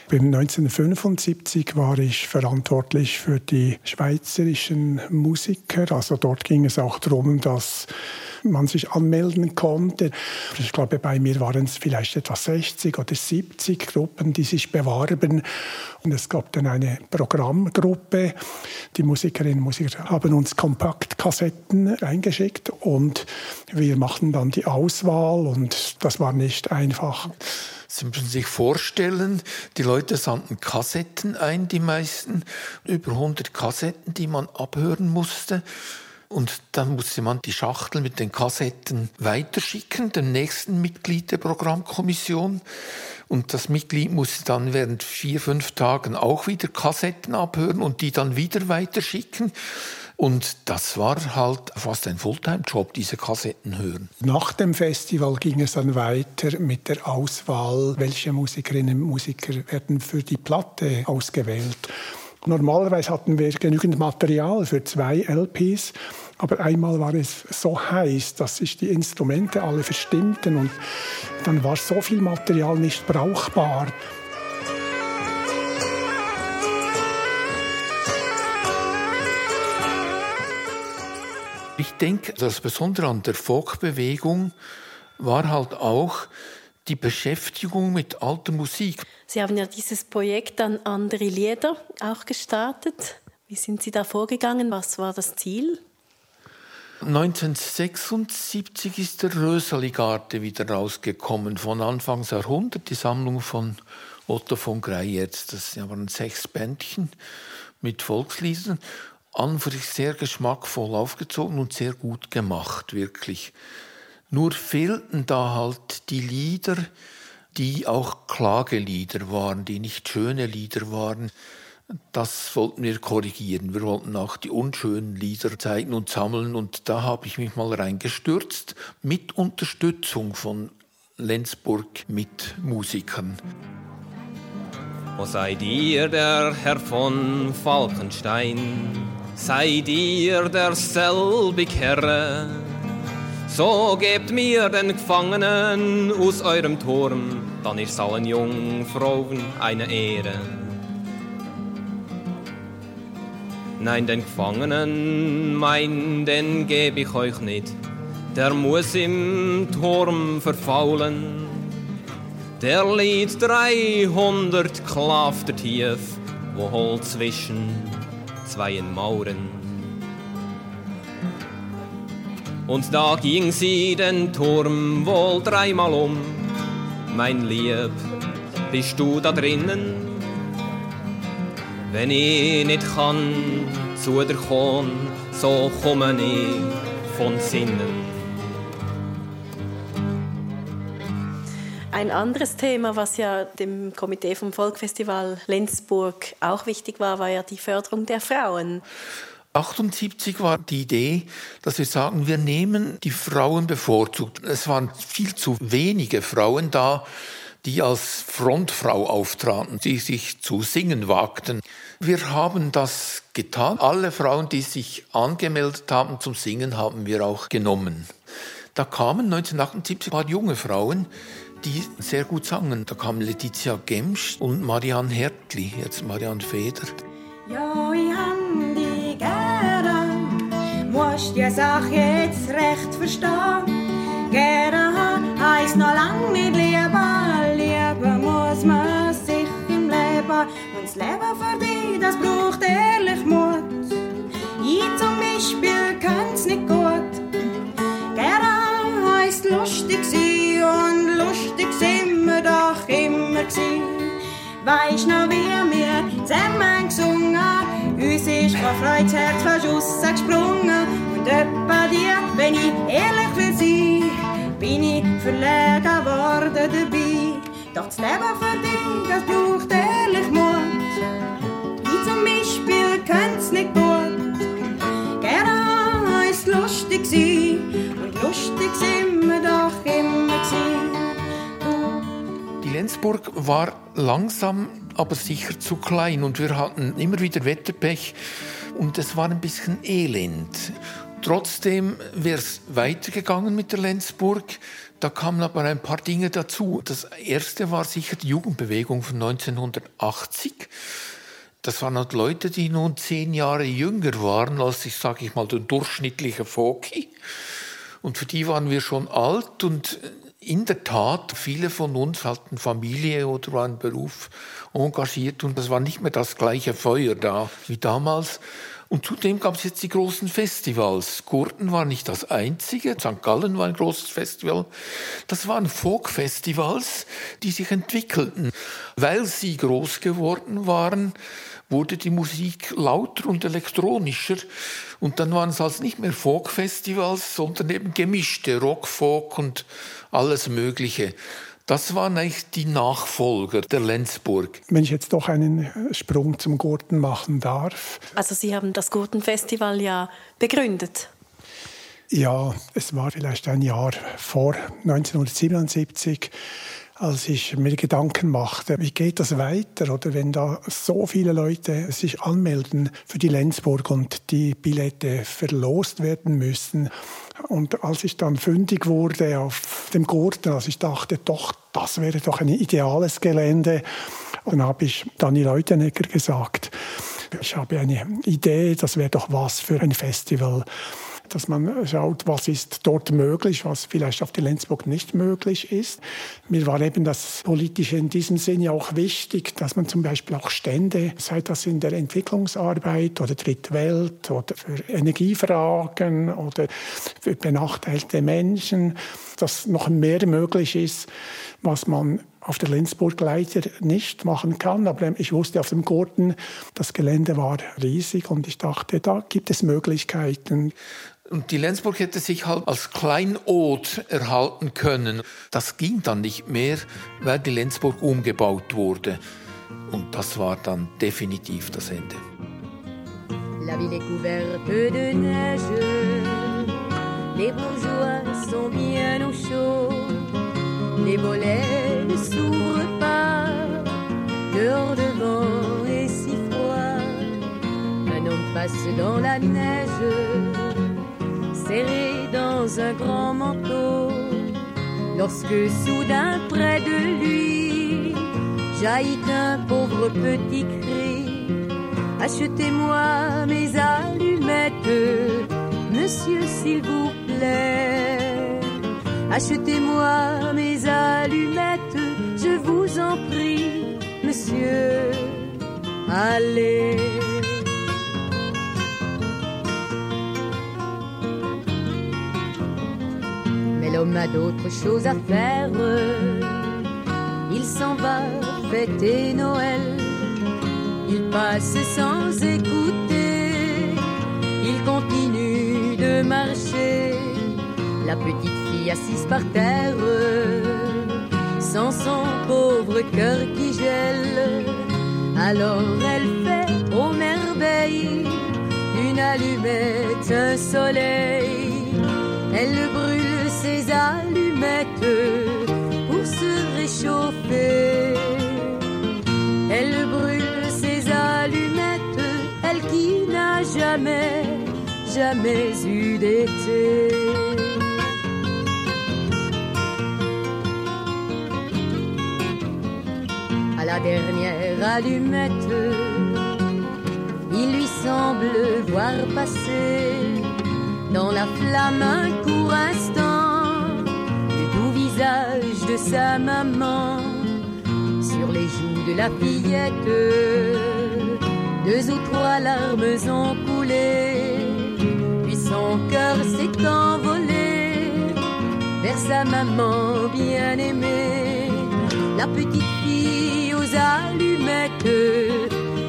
Beim 1975 war ich verantwortlich für die schweizerischen Musiker. Also dort ging es auch darum, dass man sich anmelden konnte. Ich glaube, bei mir waren es vielleicht etwa 60 oder 70 Gruppen, die sich bewarben. Und es gab dann eine Programmgruppe. Die Musikerinnen und Musiker haben uns Kompaktkassetten eingeschickt und wir machten dann die Auswahl und das war nicht einfach. Sie müssen sich vorstellen, die Leute sandten Kassetten ein, die meisten, über 100 Kassetten, die man abhören musste. Und dann musste man die Schachtel mit den Kassetten weiterschicken, dem nächsten Mitglied der Programmkommission. Und das Mitglied musste dann während vier, fünf Tagen auch wieder Kassetten abhören und die dann wieder weiterschicken. Und das war halt fast ein Fulltime-Job, diese Kassetten hören. Nach dem Festival ging es dann weiter mit der Auswahl, welche Musikerinnen und Musiker werden für die Platte ausgewählt. Normalerweise hatten wir genügend Material für zwei LPs, aber einmal war es so heiß, dass sich die Instrumente alle verstimmten und dann war so viel Material nicht brauchbar. Ich denke, das Besondere an der Folkbewegung war halt auch die Beschäftigung mit alter Musik. Sie haben ja dieses Projekt an andere Lieder auch gestartet. Wie sind Sie da vorgegangen? Was war das Ziel? 1976 ist der Rösali-Garde wieder rausgekommen, von Anfangs Jahrhundert, die Sammlung von Otto von Greyerz. Das waren sechs Bändchen mit Volksliedern, an für sich sehr geschmackvoll aufgezogen und sehr gut gemacht, wirklich. Nur fehlten da halt die Lieder, die auch Klagelieder waren, die nicht schöne Lieder waren. Das wollten wir korrigieren. Wir wollten auch die unschönen Lieder zeigen und sammeln. Und da habe ich mich mal reingestürzt mit Unterstützung von Lenzburg mit Musikern. O seid ihr der Herr von Falkenstein, seid ihr derselbig Herr, so gebt mir den Gefangenen aus eurem Turm, dann ist allen Jungfrauen eine Ehre. Nein, den Gefangenen, mein, den geb ich euch nicht, der muss im Turm verfaulen. Der liegt 300 Klafter tief, wo halt zwischen zweien Mauren. Und da ging sie den Turm wohl dreimal um. Mein Lieb, bist du da drinnen? Wenn ich nicht kann zu dir kommen, so komme ich von Sinnen. Ein anderes Thema, was ja dem Komitee vom Volkfestival Lenzburg auch wichtig war, war ja die Förderung der Frauen. 78 war die Idee, dass wir sagen, wir nehmen die Frauen bevorzugt. Es waren viel zu wenige Frauen da, die als Frontfrau auftraten, die sich zu singen wagten. Wir haben das getan. Alle Frauen, die sich angemeldet haben zum Singen, haben wir auch genommen. Da kamen 1978 ein paar junge Frauen, die sehr gut sangen. Da kamen Letizia Gemsch und Marianne Hertli, jetzt Marianne Feder. Ja, ich hab dich gern, musst die Sache jetzt recht verstehen. Gern heisst noch lang nicht lieben, lieben muss man sich im Leben. Und das Leben für dich, das braucht ehrlich Mut. Ich zum Beispiel kann's nicht gut. Gern heisst lustig sein gewesen. Weisst noch, wie wir zusammen gesungen, uns ist vor Freude das Herz fast rausgesprungen. Und etwa dir, wenn ich ehrlich will sein, bin ich verlegen worden dabei. Doch das Leben für dich, das braucht ehrlich Mut. Ich zum Beispiel kann's nicht gut. Gerne heisst lustig sein, und lustig sind wir doch immer gewesen. Die Lenzburg war langsam, aber sicher zu klein und wir hatten immer wieder Wetterpech und es war ein bisschen elend. Trotzdem wäre es weitergegangen mit der Lenzburg. Da kamen aber ein paar Dinge dazu. Das erste war sicher die Jugendbewegung von 1980. Das waren halt Leute, die nun zehn Jahre jünger waren als ich, sage ich mal, der durchschnittliche Foki. Und für die waren wir schon alt und in der Tat, viele von uns hatten Familie oder einen Beruf engagiert und das war nicht mehr das gleiche Feuer da wie damals. Und zudem gab es jetzt die großen Festivals. Gurten war nicht das einzige, St. Gallen war ein großes Festival. Das waren Folk-Festivals, die sich entwickelten. Weil sie groß geworden waren, wurde die Musik lauter und elektronischer. Und dann waren es also nicht mehr Folk-Festivals, sondern eben gemischte Rock, Folk und alles Mögliche. Das waren eigentlich die Nachfolger der Lenzburg. Wenn ich jetzt doch einen Sprung zum Gurten machen darf. Also Sie haben das Gurtenfestival ja begründet. Ja, es war vielleicht ein Jahr vor 1977 als ich mir Gedanken machte, wie geht das weiter? Oder wenn da so viele Leute sich anmelden für die Lenzburg und die Billette verlost werden müssen. Und als ich dann fündig wurde auf dem Gurten, als ich dachte, doch, das wäre doch ein ideales Gelände, dann habe ich Dani Leutenegger gesagt, ich habe eine Idee, das wäre doch was für ein Festival dass man schaut, was ist dort möglich, was vielleicht auf der Lenzburg nicht möglich ist. Mir war eben das Politische in diesem Sinne auch wichtig, dass man zum Beispiel auch Stände, sei das in der Entwicklungsarbeit oder Drittwelt oder für Energiefragen oder für benachteiligte Menschen, dass noch mehr möglich ist, was man auf der Lenzburg leider nicht machen kann. Aber ich wusste auf dem Gurten, das Gelände war riesig und ich dachte, da gibt es Möglichkeiten. Und die Lenzburg hätte sich halt als Kleinod erhalten können. Das ging dann nicht mehr, weil die Lenzburg umgebaut wurde. Und das war dann definitiv das Ende. La ville est couverte de neige. Les bourgeois sont bien au chaud. Les volets ne s'ouvrent pas. Dehors de vent est si froid. Un homme passe dans la neige serré dans un grand manteau, lorsque soudain près de lui jaillit un pauvre petit cri. Achetez-moi mes allumettes, monsieur s'il vous plaît. Achetez-moi mes allumettes, je vous en prie, monsieur. Allez. L'homme a d'autres choses à faire. Il s'en va fêter Noël. Il passe sans écouter. Il continue de marcher. La petite fille assise par terre, sans son pauvre cœur qui gèle. Alors elle fait aux merveilles une allumette, un soleil. Elle brûle ses allumettes pour se réchauffer. Elle brûle ses allumettes, elle qui n'a jamais, jamais eu d'été. À la dernière allumette, il lui semble voir passer dans la flamme un court instant de sa maman sur les joues de la fillette. Deux ou trois larmes ont coulé, puis son cœur s'est envolé vers sa maman bien-aimée. La petite fille aux allumettes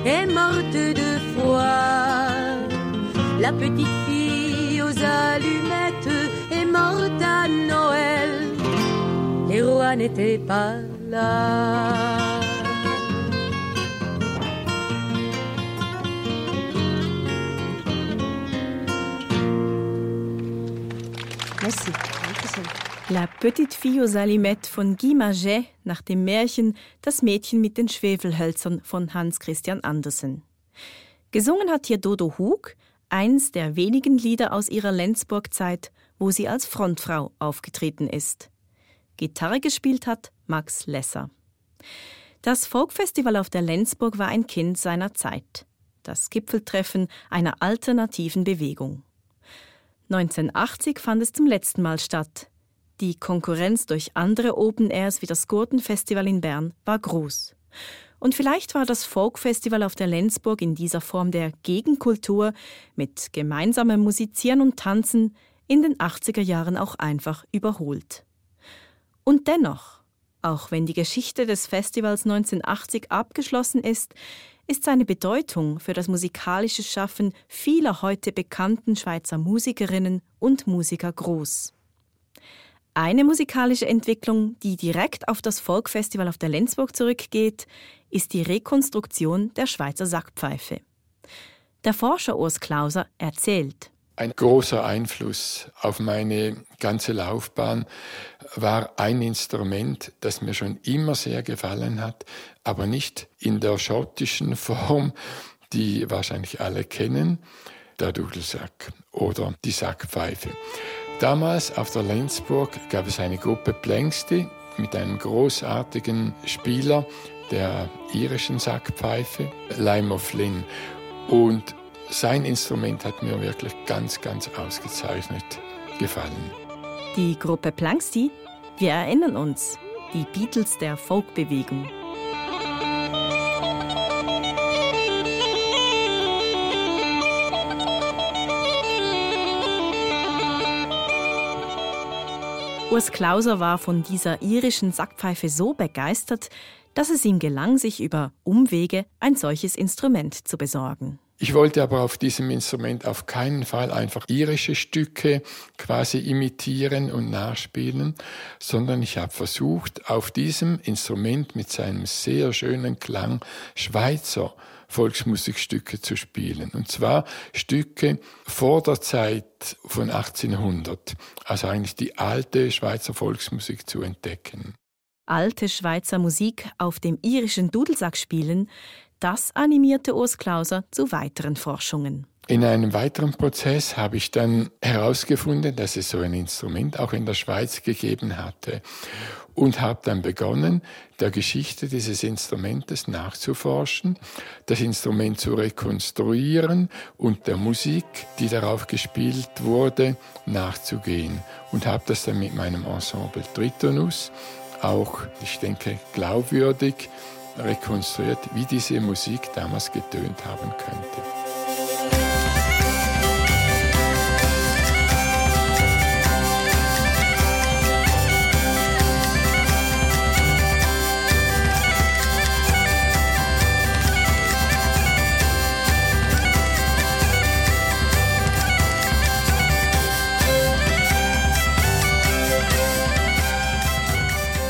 est morte de froid. La petite fille aux allumettes est morte à Noël. Rois n'étaient pas là. Merci. La Petite Fille aux Alimettes von Guy Maget nach dem Märchen Das Mädchen mit den Schwefelhölzern von Hans Christian Andersen. Gesungen hat hier Dodo Hug, eins der wenigen Lieder aus ihrer Lenzburg-Zeit, wo sie als Frontfrau aufgetreten ist. Gitarre gespielt hat Max Lesser. Das Folkfestival auf der Lenzburg war ein Kind seiner Zeit. Das Gipfeltreffen einer alternativen Bewegung. 1980 fand es zum letzten Mal statt. Die Konkurrenz durch andere Open Airs wie das Gurtenfestival in Bern war groß. Und vielleicht war das Folkfestival auf der Lenzburg in dieser Form der Gegenkultur mit gemeinsamem Musizieren und Tanzen in den 80er Jahren auch einfach überholt. Und dennoch, auch wenn die Geschichte des Festivals 1980 abgeschlossen ist, ist seine Bedeutung für das musikalische Schaffen vieler heute bekannten Schweizer Musikerinnen und Musiker groß. Eine musikalische Entwicklung, die direkt auf das Folkfestival auf der Lenzburg zurückgeht, ist die Rekonstruktion der Schweizer Sackpfeife. Der Forscher Urs Klauser erzählt. Ein großer Einfluss auf meine ganze Laufbahn war ein Instrument, das mir schon immer sehr gefallen hat, aber nicht in der schottischen Form, die wahrscheinlich alle kennen, der Dudelsack oder die Sackpfeife. Damals auf der Lenzburg gab es eine Gruppe Plängsti mit einem großartigen Spieler der irischen Sackpfeife, Limo Flynn. Und sein Instrument hat mir wirklich ganz, ganz ausgezeichnet gefallen. Die Gruppe Planksti, wir erinnern uns, die Beatles der Folkbewegung. Urs Klauser war von dieser irischen Sackpfeife so begeistert, dass es ihm gelang, sich über Umwege ein solches Instrument zu besorgen. Ich wollte aber auf diesem Instrument auf keinen Fall einfach irische Stücke quasi imitieren und nachspielen, sondern ich habe versucht, auf diesem Instrument mit seinem sehr schönen Klang Schweizer Volksmusikstücke zu spielen. Und zwar Stücke vor der Zeit von 1800, also eigentlich die alte Schweizer Volksmusik zu entdecken. Alte Schweizer Musik auf dem irischen Dudelsack spielen, das animierte Urs Klauser zu weiteren Forschungen. In einem weiteren Prozess habe ich dann herausgefunden, dass es so ein Instrument auch in der Schweiz gegeben hatte und habe dann begonnen, der Geschichte dieses Instrumentes nachzuforschen, das Instrument zu rekonstruieren und der Musik, die darauf gespielt wurde, nachzugehen und habe das dann mit meinem Ensemble Tritonus auch, ich denke, glaubwürdig rekonstruiert, wie diese Musik damals getönt haben könnte.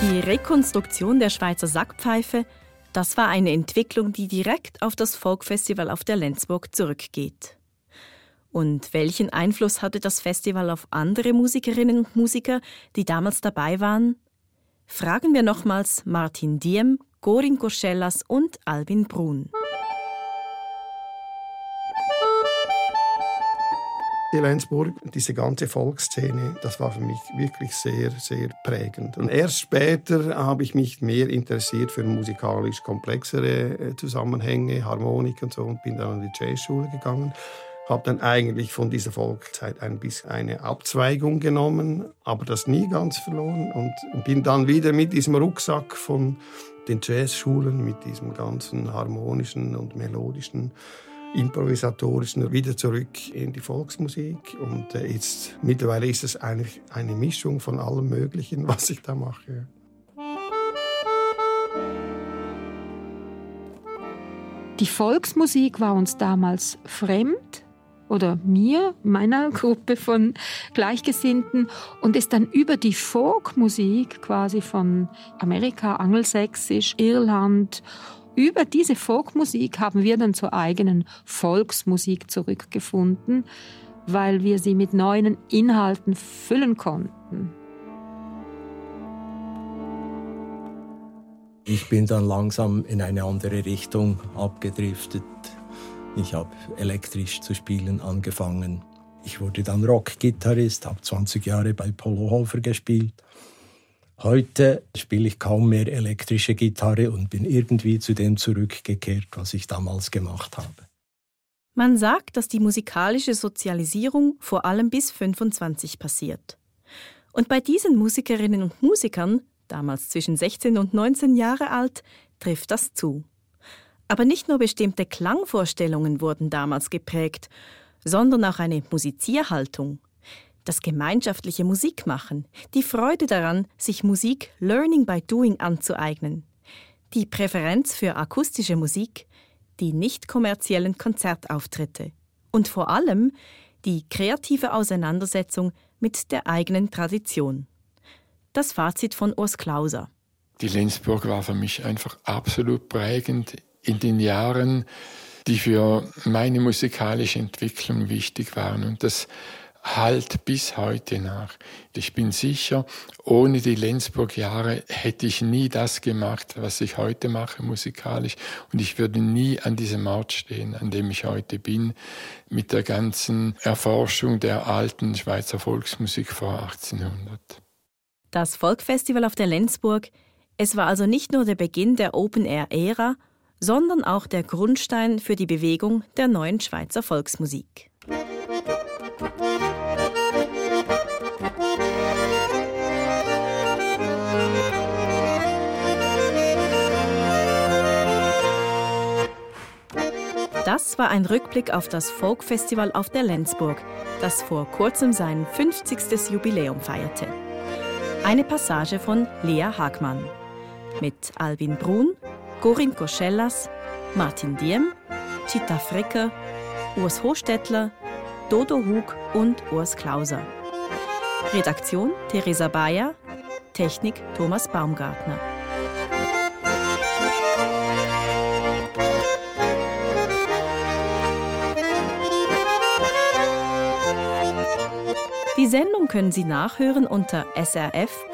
Die Rekonstruktion der Schweizer Sackpfeife das war eine Entwicklung, die direkt auf das Folkfestival auf der Lenzburg zurückgeht. Und welchen Einfluss hatte das Festival auf andere Musikerinnen und Musiker, die damals dabei waren? Fragen wir nochmals Martin Diem, Gorin Koschellas und Albin Brun. Die Lenzburg, diese ganze Volksszene, das war für mich wirklich sehr, sehr prägend. Und erst später habe ich mich mehr interessiert für musikalisch komplexere äh, Zusammenhänge, Harmonik und so und bin dann an die Jazzschule gegangen. Habe dann eigentlich von dieser Volkszeit ein bisschen eine Abzweigung genommen, aber das nie ganz verloren und bin dann wieder mit diesem Rucksack von den Jazzschulen, mit diesem ganzen harmonischen und melodischen improvisatorischen wieder zurück in die Volksmusik. Und äh, jetzt, mittlerweile ist es eigentlich eine Mischung von allem Möglichen, was ich da mache. Die Volksmusik war uns damals fremd oder mir, meiner Gruppe von Gleichgesinnten und ist dann über die Folkmusik quasi von Amerika, Angelsächsisch, Irland über diese Folkmusik haben wir dann zur eigenen Volksmusik zurückgefunden, weil wir sie mit neuen Inhalten füllen konnten. Ich bin dann langsam in eine andere Richtung abgedriftet. Ich habe elektrisch zu spielen angefangen. Ich wurde dann Rockgitarrist, habe 20 Jahre bei Polo Hofer gespielt Heute spiele ich kaum mehr elektrische Gitarre und bin irgendwie zu dem zurückgekehrt, was ich damals gemacht habe. Man sagt, dass die musikalische Sozialisierung vor allem bis 25 passiert. Und bei diesen Musikerinnen und Musikern, damals zwischen 16 und 19 Jahre alt, trifft das zu. Aber nicht nur bestimmte Klangvorstellungen wurden damals geprägt, sondern auch eine Musizierhaltung das gemeinschaftliche Musikmachen, die Freude daran, sich Musik Learning by Doing anzueignen, die Präferenz für akustische Musik, die nicht kommerziellen Konzertauftritte und vor allem die kreative Auseinandersetzung mit der eigenen Tradition. Das Fazit von Urs Klauser. Die Lenzburg war für mich einfach absolut prägend in den Jahren, die für meine musikalische Entwicklung wichtig waren. Und das halt bis heute nach. Ich bin sicher, ohne die Lenzburg-Jahre hätte ich nie das gemacht, was ich heute mache musikalisch. Und ich würde nie an diesem Ort stehen, an dem ich heute bin, mit der ganzen Erforschung der alten Schweizer Volksmusik vor 1800. Das Folkfestival auf der Lenzburg, es war also nicht nur der Beginn der Open-Air-Ära, sondern auch der Grundstein für die Bewegung der neuen Schweizer Volksmusik. Das war ein Rückblick auf das Folkfestival auf der Lenzburg, das vor kurzem sein 50. Jubiläum feierte. Eine Passage von Lea Hagmann. Mit Albin Brun, Gorin Koschellas, Martin Diem, Chita Frecker, Urs Hochstädtler, Dodo Hug und Urs Klauser. Redaktion Theresa Bayer, Technik Thomas Baumgartner. Die Sendung können Sie nachhören unter srf.ch-audio.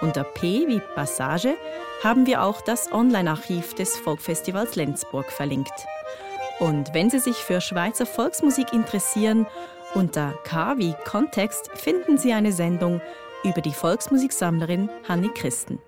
Unter P wie Passage haben wir auch das Online-Archiv des Folkfestivals Lenzburg verlinkt. Und wenn Sie sich für Schweizer Volksmusik interessieren, unter K wie Kontext finden Sie eine Sendung über die Volksmusiksammlerin Hanni Christen.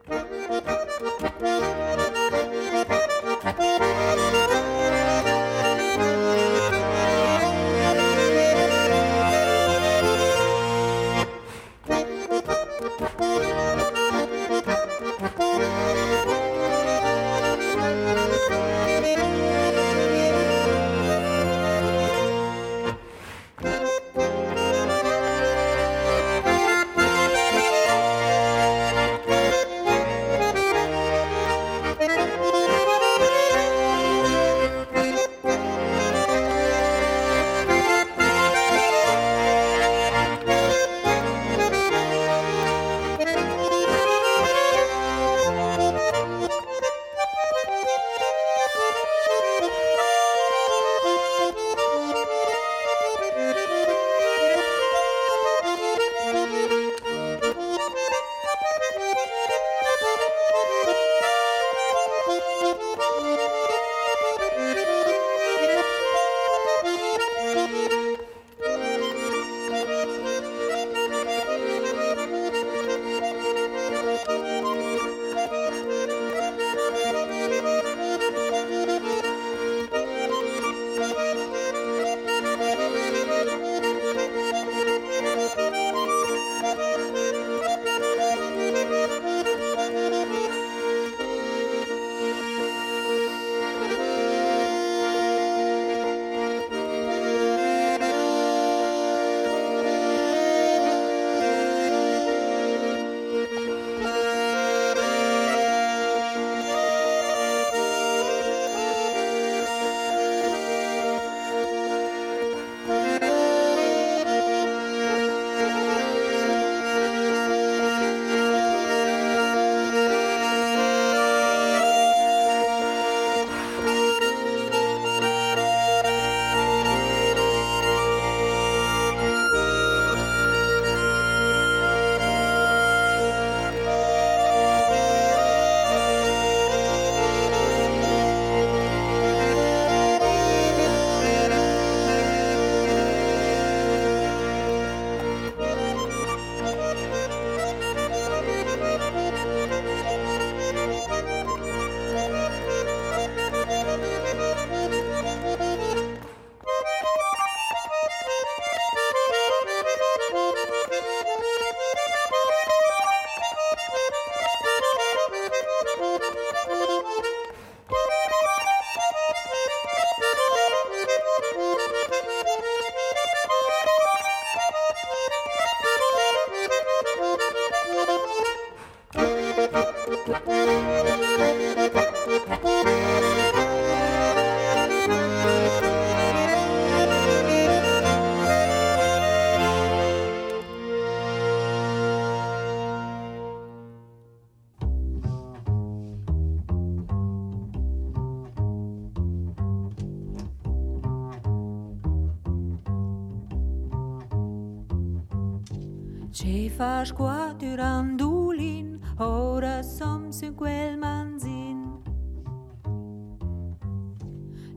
Ci fas qua durandulin, ora som su quel manzin.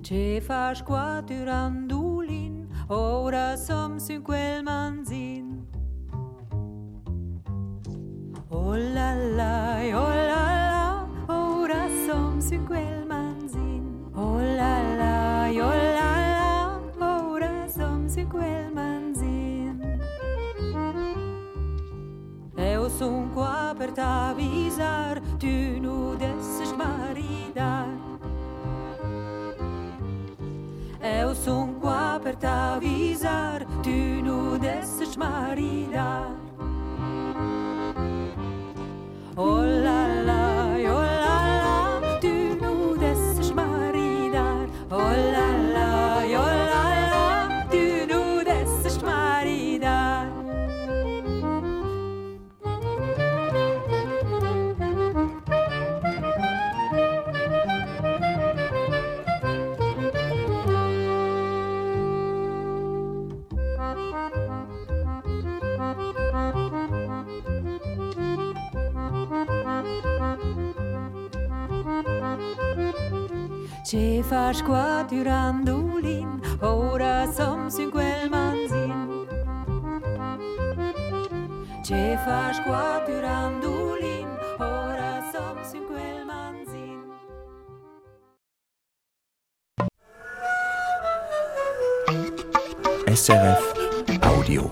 Ci fas qua durandulin, ora som su quel manzin. Oh la la, oh la la, ora som su quel manzin. Oh la la, oh la la, ora som su quel manzin. sunt cu per ta tu nu desses maridar. Eu sunt cu apă ta tu nu desses maridar. Qua durandulin, ora som su quel manzin. Qua durandulin, ora som su quel manzin. SRF Audio.